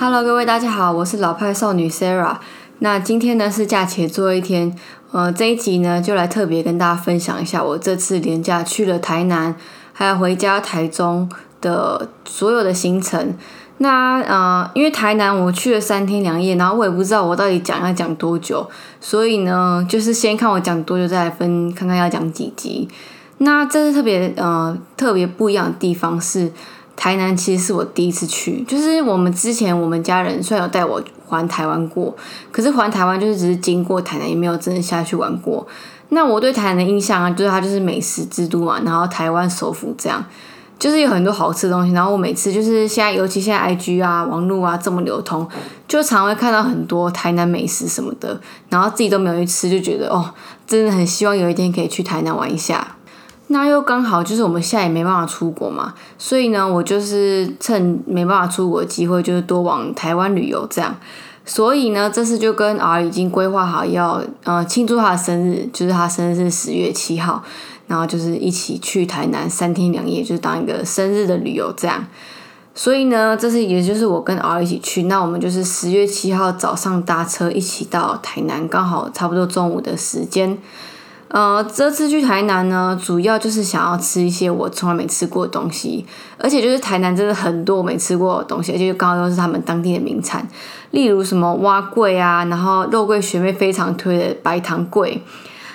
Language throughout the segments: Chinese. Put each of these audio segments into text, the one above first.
Hello，各位大家好，我是老派少女 Sarah。那今天呢是假期最后一天，呃，这一集呢就来特别跟大家分享一下我这次连假去了台南，还有回家台中的所有的行程。那呃，因为台南我去了三天两夜，然后我也不知道我到底讲要讲多久，所以呢，就是先看我讲多久，再来分看看要讲几集。那这是特别呃特别不一样的地方是。台南其实是我第一次去，就是我们之前我们家人虽然有带我环台湾过，可是环台湾就是只是经过台南，也没有真的下去玩过。那我对台南的印象啊，就是它就是美食之都嘛，然后台湾首府这样，就是有很多好吃的东西。然后我每次就是现在，尤其现在 IG 啊、网络啊这么流通，就常会看到很多台南美食什么的，然后自己都没有去吃，就觉得哦，真的很希望有一天可以去台南玩一下。那又刚好就是我们现在也没办法出国嘛，所以呢，我就是趁没办法出国的机会，就是多往台湾旅游这样。所以呢，这次就跟 R 已经规划好要呃庆祝他的生日，就是他生日是十月七号，然后就是一起去台南三天两夜，就是当一个生日的旅游这样。所以呢，这次也就是我跟 R 一起去，那我们就是十月七号早上搭车一起到台南，刚好差不多中午的时间。呃，这次去台南呢，主要就是想要吃一些我从来没吃过的东西，而且就是台南真的很多我没吃过的东西，而且刚好又是他们当地的名产，例如什么蛙桂啊，然后肉桂学妹非常推的白糖桂，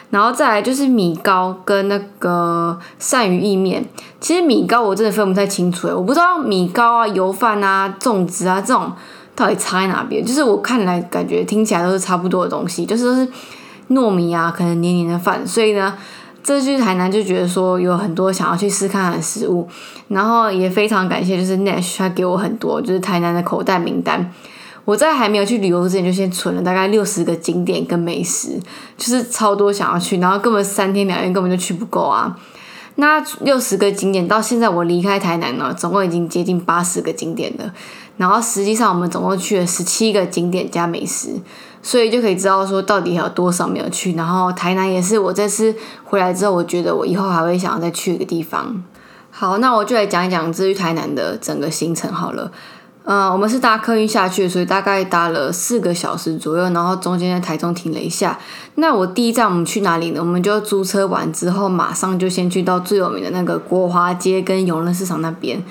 然后再来就是米糕跟那个鳝鱼意面。其实米糕我真的分不太清楚，我不知道米糕啊、油饭啊、粽子啊这种到底差在哪边，就是我看来感觉听起来都是差不多的东西，就是。糯米啊，可能黏黏的饭，所以呢，这去台南就觉得说有很多想要去试看的食物，然后也非常感谢，就是 Nash 他给我很多就是台南的口袋名单。我在还没有去旅游之前就先存了大概六十个景点跟美食，就是超多想要去，然后根本三天两夜根本就去不够啊。那六十个景点到现在我离开台南了，总共已经接近八十个景点了，然后实际上我们总共去了十七个景点加美食。所以就可以知道说到底还有多少没有去，然后台南也是我这次回来之后，我觉得我以后还会想要再去一个地方。好，那我就来讲一讲至于台南的整个行程好了。嗯，我们是搭客运下去，所以大概搭了四个小时左右，然后中间在台中停了一下。那我第一站我们去哪里呢？我们就租车完之后，马上就先去到最有名的那个国华街跟永乐市场那边。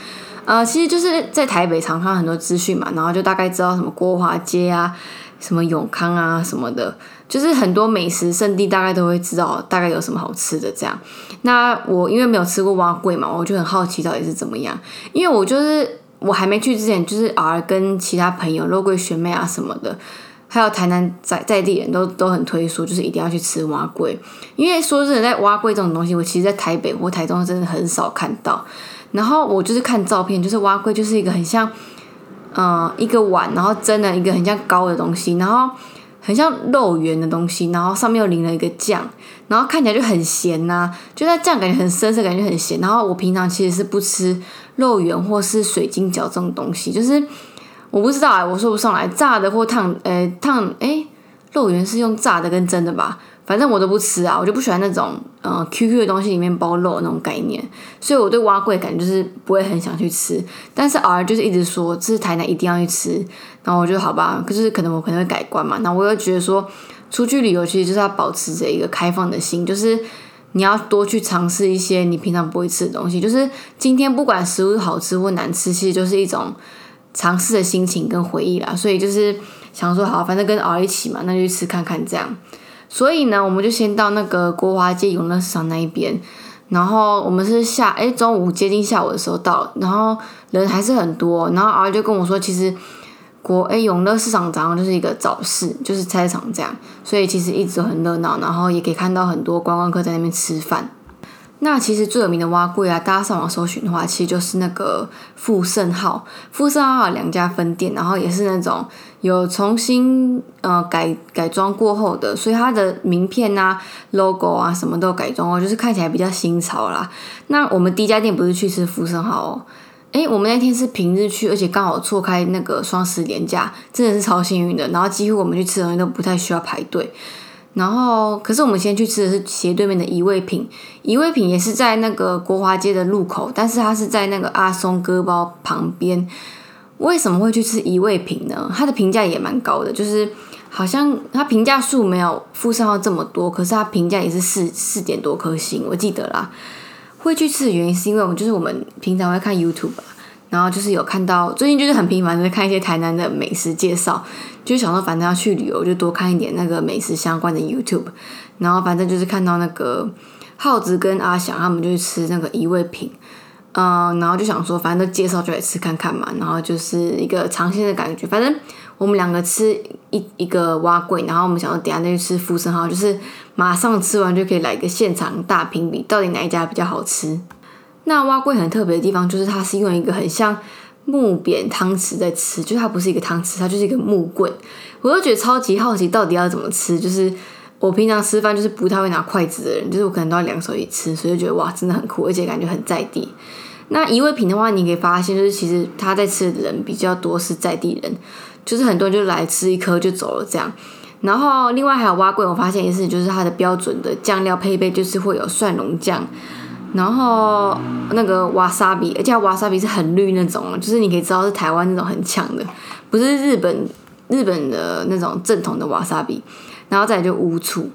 呃，其实就是在台北常看很多资讯嘛，然后就大概知道什么国华街啊。什么永康啊什么的，就是很多美食圣地，大概都会知道大概有什么好吃的这样。那我因为没有吃过蛙桂嘛，我就很好奇到底是怎么样。因为我就是我还没去之前，就是 R 跟其他朋友肉桂学妹啊什么的，还有台南在在地人都都很推说，就是一定要去吃蛙桂。因为说真的，在蛙桂这种东西，我其实在台北或台中真的很少看到。然后我就是看照片，就是蛙桂就是一个很像。嗯，一个碗，然后蒸了一个很像糕的东西，然后很像肉圆的东西，然后上面又淋了一个酱，然后看起来就很咸呐，就那酱感觉很深色，感觉很咸。然后我平常其实是不吃肉圆或是水晶饺这种东西，就是我不知道哎，我说不上来，炸的或烫，呃，烫，哎，肉圆是用炸的跟蒸的吧？反正我都不吃啊，我就不喜欢那种嗯 Q Q 的东西里面包肉那种概念，所以我对蛙贵感觉就是不会很想去吃。但是 R 就是一直说这是台南一定要去吃，然后我觉得好吧，可是可能我可能会改观嘛。那我又觉得说出去旅游其实就是要保持着一个开放的心，就是你要多去尝试一些你平常不会吃的东西。就是今天不管食物好吃或难吃，其实就是一种尝试的心情跟回忆啦。所以就是想说好，反正跟 R 一起嘛，那就去吃看看这样。所以呢，我们就先到那个国华街永乐市场那一边，然后我们是下哎中午接近下午的时候到，然后人还是很多，然后 R 就跟我说，其实国哎永乐市场早上就是一个早市，就是菜市场这样，所以其实一直很热闹，然后也可以看到很多观光客在那边吃饭。那其实最有名的蛙柜啊，大家上网搜寻的话，其实就是那个富盛号。富盛号有两家分店，然后也是那种有重新呃改改装过后的，所以它的名片啊、logo 啊什么都改装哦，就是看起来比较新潮啦。那我们第一家店不是去吃富盛号哦，诶，我们那天是平日去，而且刚好错开那个双十连假，真的是超幸运的。然后几乎我们去吃的东西都不太需要排队。然后，可是我们先去吃的是斜对面的一味品，一味品也是在那个国华街的路口，但是它是在那个阿松哥包旁边。为什么会去吃一味品呢？它的评价也蛮高的，就是好像它评价数没有富盛号这么多，可是它评价也是四四点多颗星，我记得啦。会去吃的原因是因为我们就是我们平常会看 YouTube，然后就是有看到最近就是很频繁的看一些台南的美食介绍，就想说反正要去旅游就多看一点那个美食相关的 YouTube，然后反正就是看到那个耗子跟阿翔他们就去吃那个一味品。嗯，然后就想说，反正都介绍就来吃看看嘛，然后就是一个尝鲜的感觉。反正我们两个吃一一个蛙桂，然后我们想说等下再去吃富生号，就是马上吃完就可以来一个现场大评比，到底哪一家比较好吃。那蛙桂很特别的地方就是它是用一个很像木扁汤匙在吃，就是它不是一个汤匙，它就是一个木棍。我就觉得超级好奇，到底要怎么吃？就是我平常吃饭就是不太会拿筷子的人，就是我可能都要两手一吃，所以就觉得哇，真的很酷，而且感觉很在地。那一味品的话，你可以发现，就是其实他在吃的人比较多是在地人，就是很多人就来吃一颗就走了这样。然后另外还有蛙桂，我发现一次，就是它的标准的酱料配备就是会有蒜蓉酱，然后那个瓦萨比，而且瓦萨比是很绿那种，就是你可以知道是台湾那种很强的，不是日本日本的那种正统的瓦萨比。然后再就乌醋。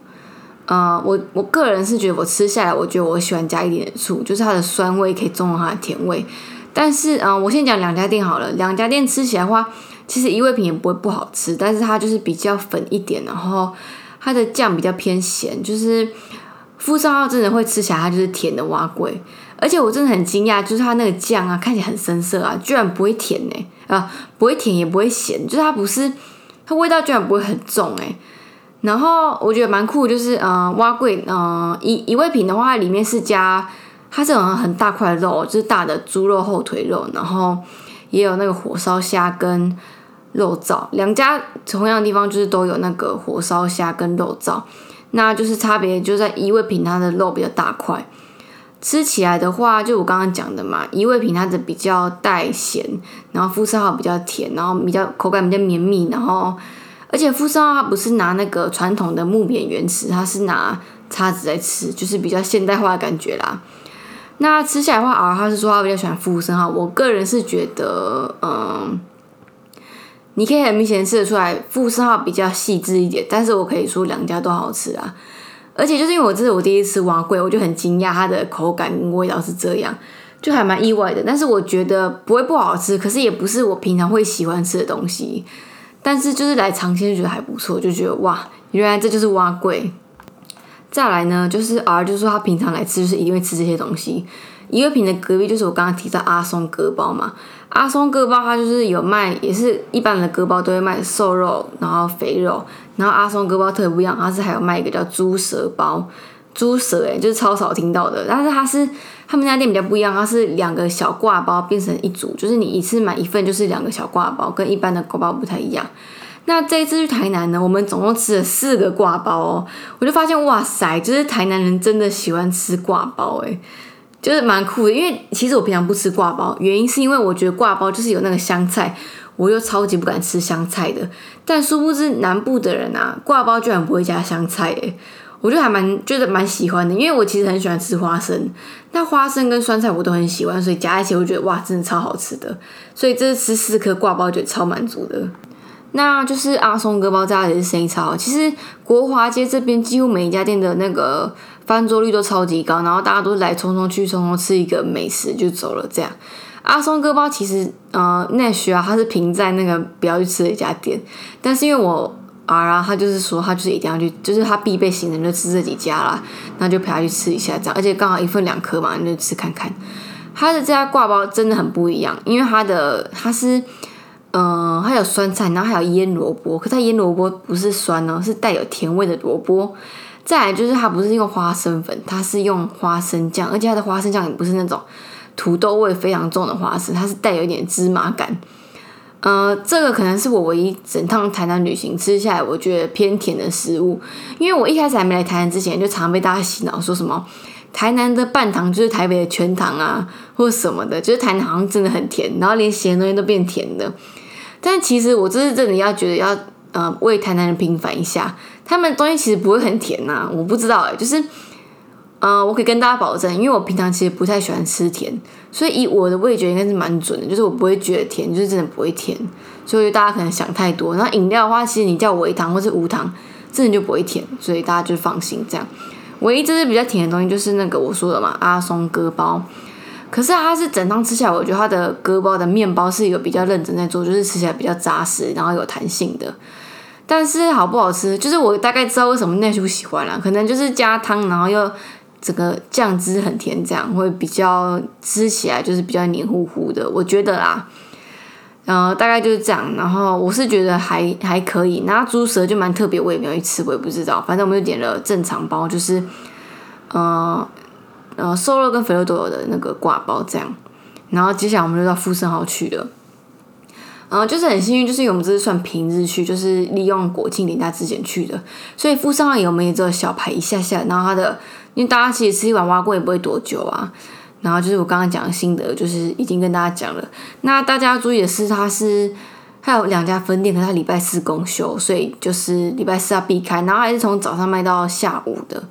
呃，我我个人是觉得我吃下来，我觉得我喜欢加一点点醋，就是它的酸味可以中和它的甜味。但是，嗯，我先讲两家店好了。两家店吃起来的话，其实一味品也不会不好吃，但是它就是比较粉一点，然后它的酱比较偏咸。就是富商号真的会吃起来，它就是甜的蛙桂，而且我真的很惊讶，就是它那个酱啊，看起来很深色啊，居然不会甜呢，啊，不会甜也不会咸，就是它不是，它味道居然不会很重哎。然后我觉得蛮酷，就是呃，蛙桂，呃，一一味品的话，里面是加它这种很大块的肉，就是大的猪肉后腿肉，然后也有那个火烧虾跟肉燥，两家同样的地方就是都有那个火烧虾跟肉燥，那就是差别就在一味品它的肉比较大块，吃起来的话，就我刚刚讲的嘛，一味品它的比较带咸，然后肤色号比较甜，然后比较口感比较绵密，然后。而且富商它不是拿那个传统的木扁圆匙，它是拿叉子在吃，就是比较现代化的感觉啦。那吃起来的话，啊，他是说他比较喜欢富生哈。我个人是觉得，嗯，你可以很明显吃得出来，富生号比较细致一点。但是我可以说两家都好吃啊。而且就是因为我这是我第一次吃蛙桂，我就很惊讶它的口感跟味道是这样，就还蛮意外的。但是我觉得不会不好吃，可是也不是我平常会喜欢吃的东西。但是就是来尝鲜就觉得还不错，就觉得哇，原来这就是蛙贵。再来呢，就是 R 就是说他平常来吃就是一定会吃这些东西。一味品的隔壁就是我刚刚提到阿松割包嘛，阿松割包它就是有卖，也是一般的割包都会卖瘦肉，然后肥肉，然后阿松割包特别不一样，它是还有卖一个叫猪舌包。猪舌哎，就是超少听到的，但是它是他们家店比较不一样，它是两个小挂包变成一组，就是你一次买一份就是两个小挂包，跟一般的挂包不太一样。那这一次去台南呢，我们总共吃了四个挂包哦，我就发现哇塞，就是台南人真的喜欢吃挂包哎，就是蛮酷的。因为其实我平常不吃挂包，原因是因为我觉得挂包就是有那个香菜，我又超级不敢吃香菜的。但殊不知南部的人啊，挂包居然不会加香菜哎。我就还蛮觉得蛮喜欢的，因为我其实很喜欢吃花生，那花生跟酸菜我都很喜欢，所以加一起我觉得哇，真的超好吃的。所以这次吃四颗挂包，觉得超满足的。那就是阿松哥包家也是生意超好。其实国华街这边几乎每一家店的那个翻桌率都超级高，然后大家都来匆匆去匆匆吃一个美食就走了。这样阿松哥包其实呃那需要他是评在那个不要去吃的一家店，但是因为我儿。啊，他就是说，他就是一定要去，就是他必备行程就吃这几家啦，那就陪他去吃一下这样，而且刚好一份两颗嘛，那就吃看看。他的这家挂包真的很不一样，因为他的他是，嗯，还有酸菜，然后还有腌萝卜，可他腌萝卜不是酸哦，是带有甜味的萝卜。再来就是它不是用花生粉，它是用花生酱，而且它的花生酱也不是那种土豆味非常重的花生，它是带有一点芝麻感。呃，这个可能是我唯一整趟台南旅行吃下来我觉得偏甜的食物，因为我一开始还没来台南之前，就常被大家洗脑说什么台南的半糖就是台北的全糖啊，或者什么的，就是台南好像真的很甜，然后连咸的东西都变甜的。但其实我这是真的要觉得要呃为台南人平反一下，他们东西其实不会很甜呐，我不知道哎，就是呃，我可以跟大家保证，因为我平常其实不太喜欢吃甜，所以以我的味觉应该是蛮准的，就是我不会觉得甜，就是真的不会甜。所以大家可能想太多。然后饮料的话，其实你叫微糖或是无糖，真的就不会甜，所以大家就放心这样。唯一就是比较甜的东西，就是那个我说的嘛，阿松割包。可是它是整张吃起来，我觉得它的割包的面包是一个比较认真在做，就是吃起来比较扎实，然后有弹性的。但是好不好吃，就是我大概知道为什么奈叔喜欢了，可能就是加汤，然后又整个酱汁很甜，这样会比较吃起来就是比较黏糊糊的，我觉得啦。呃，大概就是这样。然后我是觉得还还可以。然后猪舌就蛮特别，我也没有去吃，我也不知道。反正我们就点了正常包，就是呃呃瘦肉跟肥肉都有的那个挂包这样。然后接下来我们就到富生号去了。然后，就是很幸运，就是因为我们这是算平日去，就是利用国庆年假之前去的，所以富盛号也我们也只有小排一下下。然后它的，因为大家其实吃一碗蛙锅也不会多久啊。然后就是我刚刚讲的心得，就是已经跟大家讲了。那大家要注意的是，它是它有两家分店，可是它礼拜四公休，所以就是礼拜四要避开。然后还是从早上卖到下午的。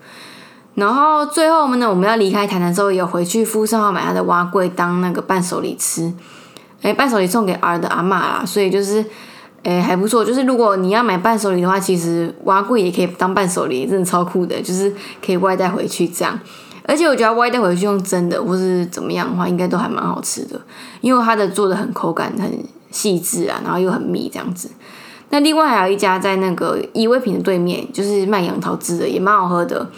然后最后我们呢，我们要离开台南之后，也回去富盛号买他的蛙桂当那个伴手礼吃。哎，伴手礼送给儿的阿妈啦，所以就是诶还不错。就是如果你要买伴手礼的话，其实蛙柜也可以当伴手礼，真的超酷的，就是可以外带回去这样。而且我觉得外带回去用蒸的或是怎么样的话，应该都还蛮好吃的，因为它的做的很口感很细致啊，然后又很密这样子。那另外还有一家在那个依味品的对面，就是卖杨桃汁的，也蛮好喝的。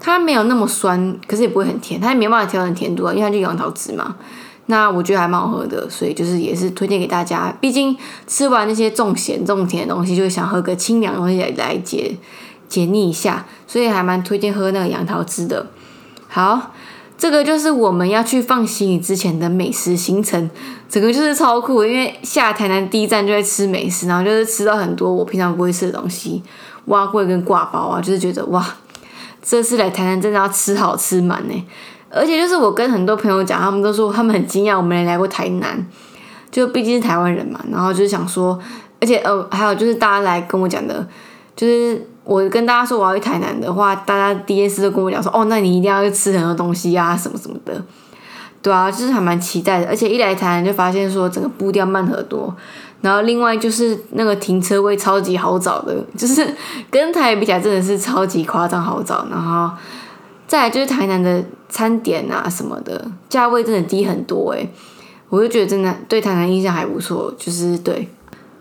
它没有那么酸，可是也不会很甜，它也没办法调整甜度啊，因为它就杨桃汁嘛。那我觉得还蛮好喝的，所以就是也是推荐给大家。毕竟吃完那些重咸重甜的东西，就想喝个清凉东西来解解腻一下，所以还蛮推荐喝那个杨桃汁的。好，这个就是我们要去放行李之前的美食行程，整个就是超酷。因为下台南第一站就会吃美食，然后就是吃到很多我平常不会吃的东西，蛙桂跟挂包啊，就是觉得哇，这次来台南真的要吃好吃满呢。而且就是我跟很多朋友讲，他们都说他们很惊讶，我们来过台南，就毕竟是台湾人嘛，然后就是想说，而且呃，还有就是大家来跟我讲的，就是。我跟大家说我要去台南的话，大家第一次都跟我讲说，哦，那你一定要去吃很多东西呀，什么什么的，对啊，就是还蛮期待的。而且一来台南就发现说整个步调慢很多，然后另外就是那个停车位超级好找的，就是跟台北比起来真的是超级夸张好找。然后再来就是台南的餐点啊什么的，价位真的低很多诶，我就觉得真的对台南印象还不错，就是对。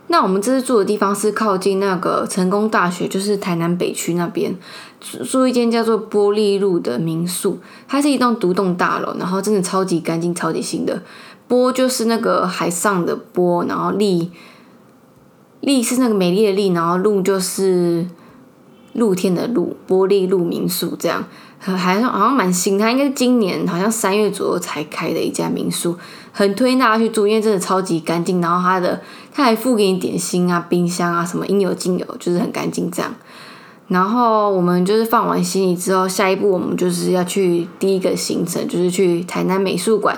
那我们这次住的地方是靠近那个成功大学，就是台南北区那边，住一间叫做玻璃路的民宿。它是一栋独栋大楼，然后真的超级干净、超级新的。玻就是那个海上的玻，然后丽丽是那个美丽的丽，然后路就是露天的露，玻璃路民宿这样，可还好像蛮新。它应该是今年好像三月左右才开的一家民宿。很推荐大家去住，因为真的超级干净，然后它的它还附给你点心啊、冰箱啊，什么应有尽有，就是很干净这样。然后我们就是放完行李之后，下一步我们就是要去第一个行程，就是去台南美术馆。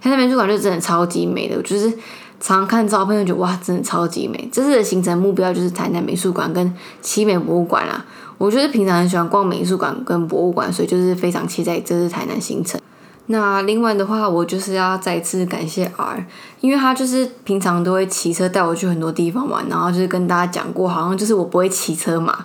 台南美术馆就真的超级美的，就是常常看照片就觉得哇，真的超级美。这次的行程目标就是台南美术馆跟奇美博物馆啦。我觉得平常很喜欢逛美术馆跟博物馆，所以就是非常期待这次台南行程。那另外的话，我就是要再次感谢 R，因为他就是平常都会骑车带我去很多地方玩，然后就是跟大家讲过，好像就是我不会骑车嘛，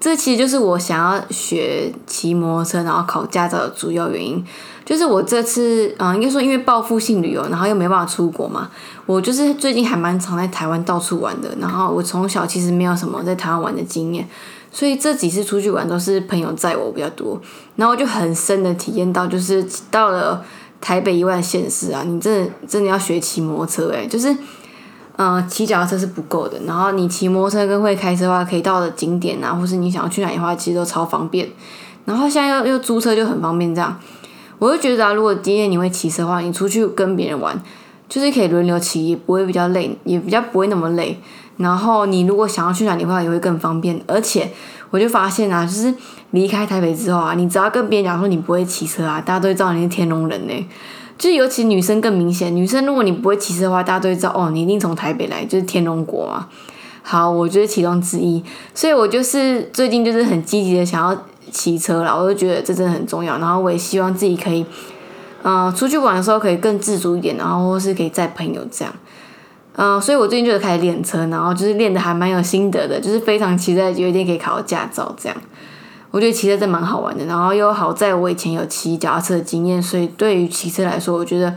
这其实就是我想要学骑摩托车，然后考驾照的主要原因。就是我这次，嗯，应该说因为报复性旅游，然后又没办法出国嘛，我就是最近还蛮常在台湾到处玩的，然后我从小其实没有什么在台湾玩的经验。所以这几次出去玩都是朋友载我比较多，然后就很深的体验到，就是到了台北以外的县市啊，你真的真的要学骑摩托车诶，就是，嗯，骑脚踏车是不够的，然后你骑摩托车跟会开车的话，可以到的景点啊，或是你想要去哪里的话，其实都超方便。然后现在又又租车就很方便，这样，我就觉得啊，如果今天你会骑车的话，你出去跟别人玩，就是可以轮流骑，也不会比较累，也比较不会那么累。然后你如果想要去哪里的话，也会更方便。而且我就发现啊，就是离开台北之后啊，你只要跟别人讲说你不会骑车啊，大家都会知道你是天龙人呢。就尤其女生更明显，女生如果你不会骑车的话，大家都会知道哦，你一定从台北来，就是天龙国嘛。好，我觉得其中之一，所以我就是最近就是很积极的想要骑车啦，我就觉得这真的很重要。然后我也希望自己可以，嗯，出去玩的时候可以更自主一点，然后或是可以载朋友这样。嗯，所以我最近就是开始练车，然后就是练的还蛮有心得的，就是非常期待有一天可以考驾照这样。我觉得骑车真蛮好玩的，然后又好在我以前有骑脚踏车的经验，所以对于骑车来说，我觉得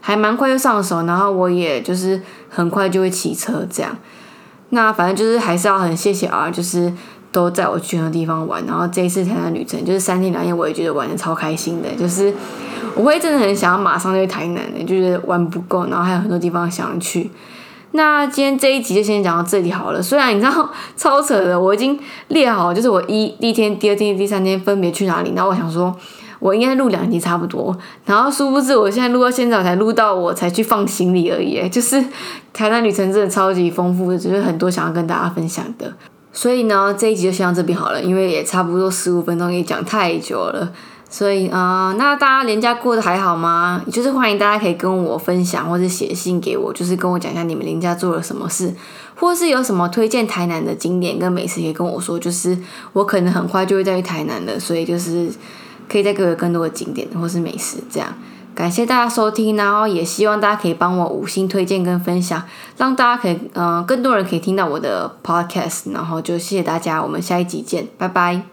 还蛮快就上手，然后我也就是很快就会骑车这样。那反正就是还是要很谢谢啊，就是都在我去的地方玩，然后这一次台南旅程就是三天两夜，我也觉得玩的超开心的，就是我会真的很想要马上就去台南的，就是玩不够，然后还有很多地方想去。那今天这一集就先讲到这里好了。虽然你知道超扯的，我已经列好，就是我一第一天、第二天、第三天分别去哪里。然后我想说，我应该录两集差不多。然后殊不知，我现在录到现在才录到我才去放行李而已。就是台南旅程真的超级丰富的，就是很多想要跟大家分享的。所以呢，这一集就先到这边好了，因为也差不多十五分钟，也讲太久了。所以啊，那大家连假过得还好吗？就是欢迎大家可以跟我分享，或者写信给我，就是跟我讲一下你们连假做了什么事，或是有什么推荐台南的景点跟美食，可以跟我说。就是我可能很快就会再去台南的，所以就是可以再给我更多的景点或是美食。这样感谢大家收听，然后也希望大家可以帮我五星推荐跟分享，让大家可以嗯更多人可以听到我的 podcast。然后就谢谢大家，我们下一集见，拜拜。